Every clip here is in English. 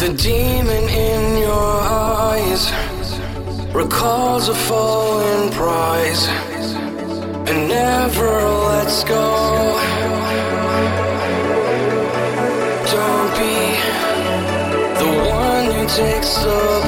The demon in your eyes recalls a fallen prize and never lets go. Don't be the one who takes the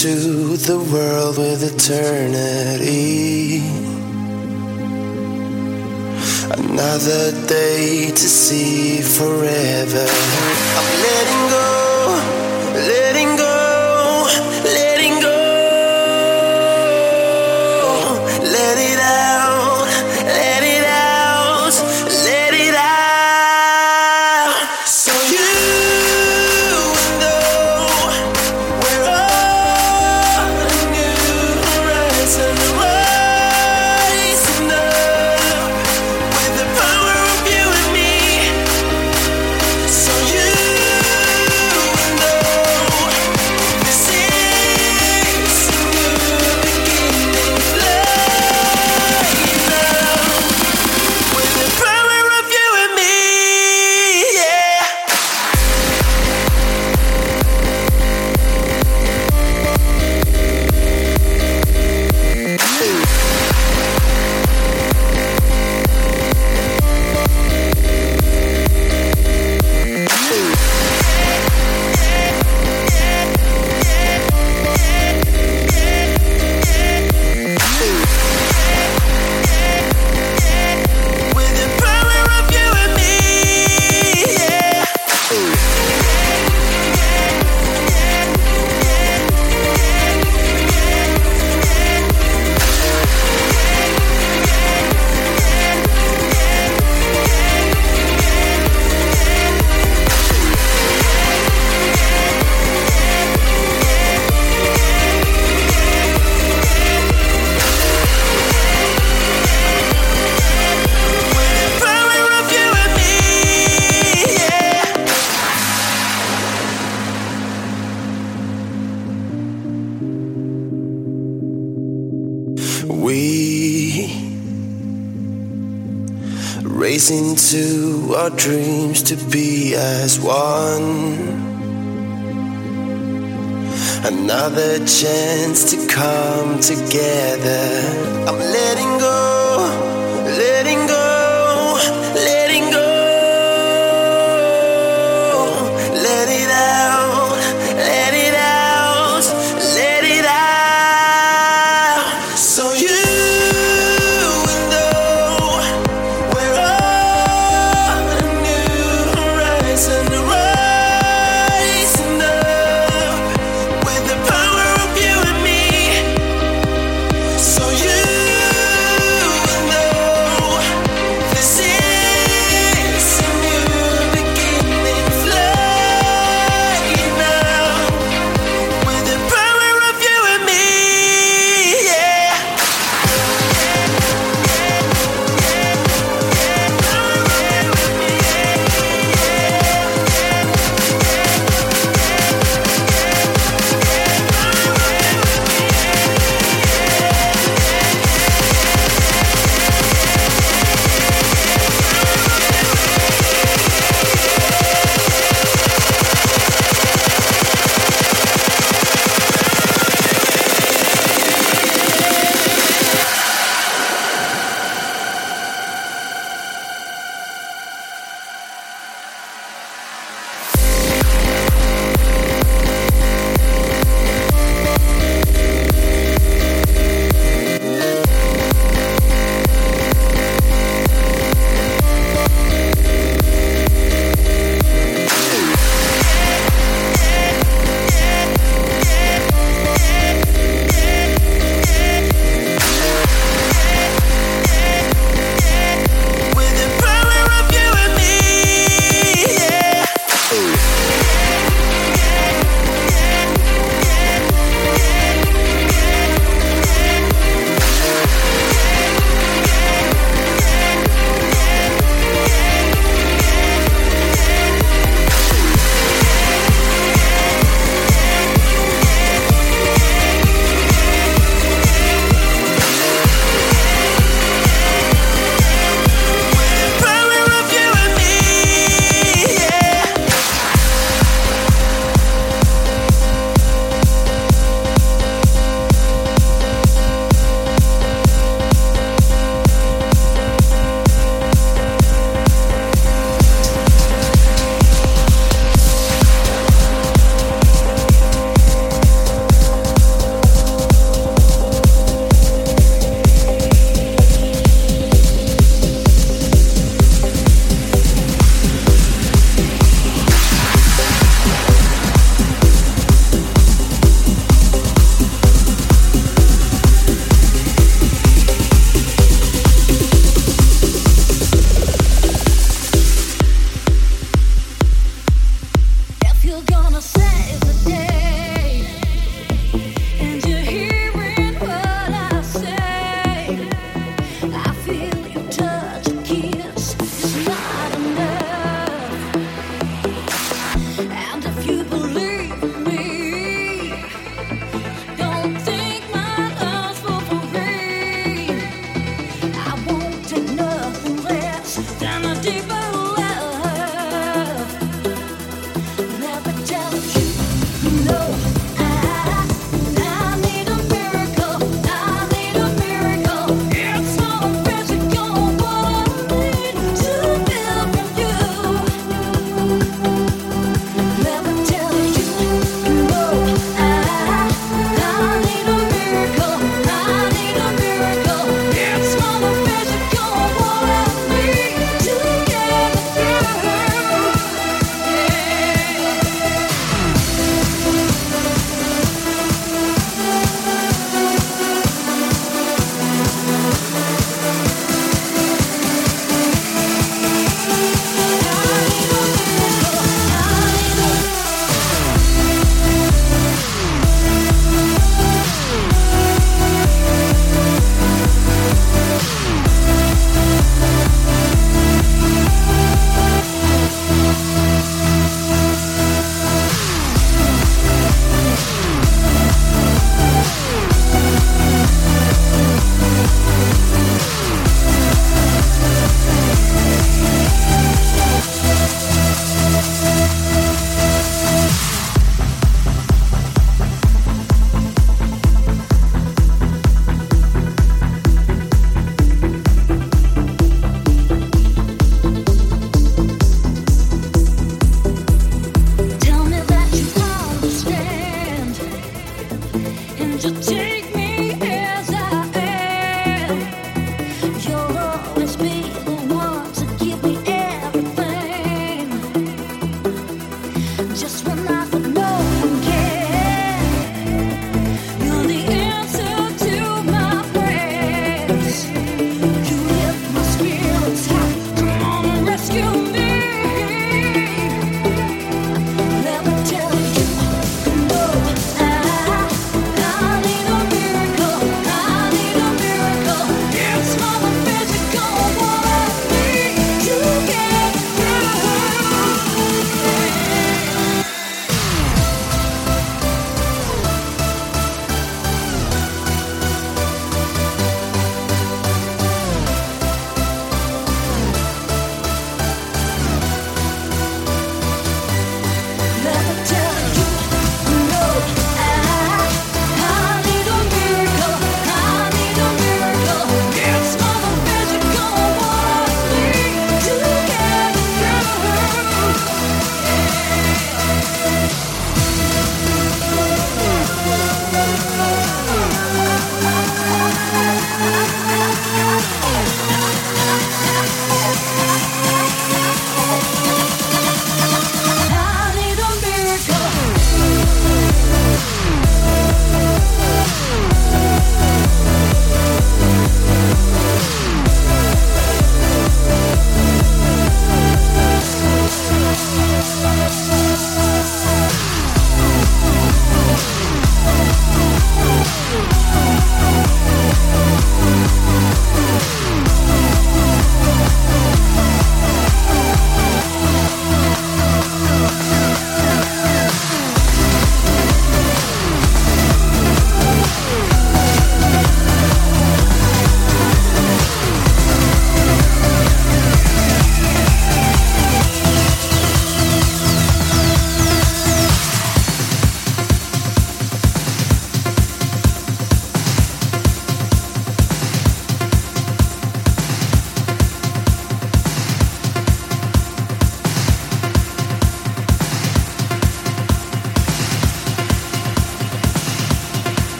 To the world with eternity. Another chance to come together.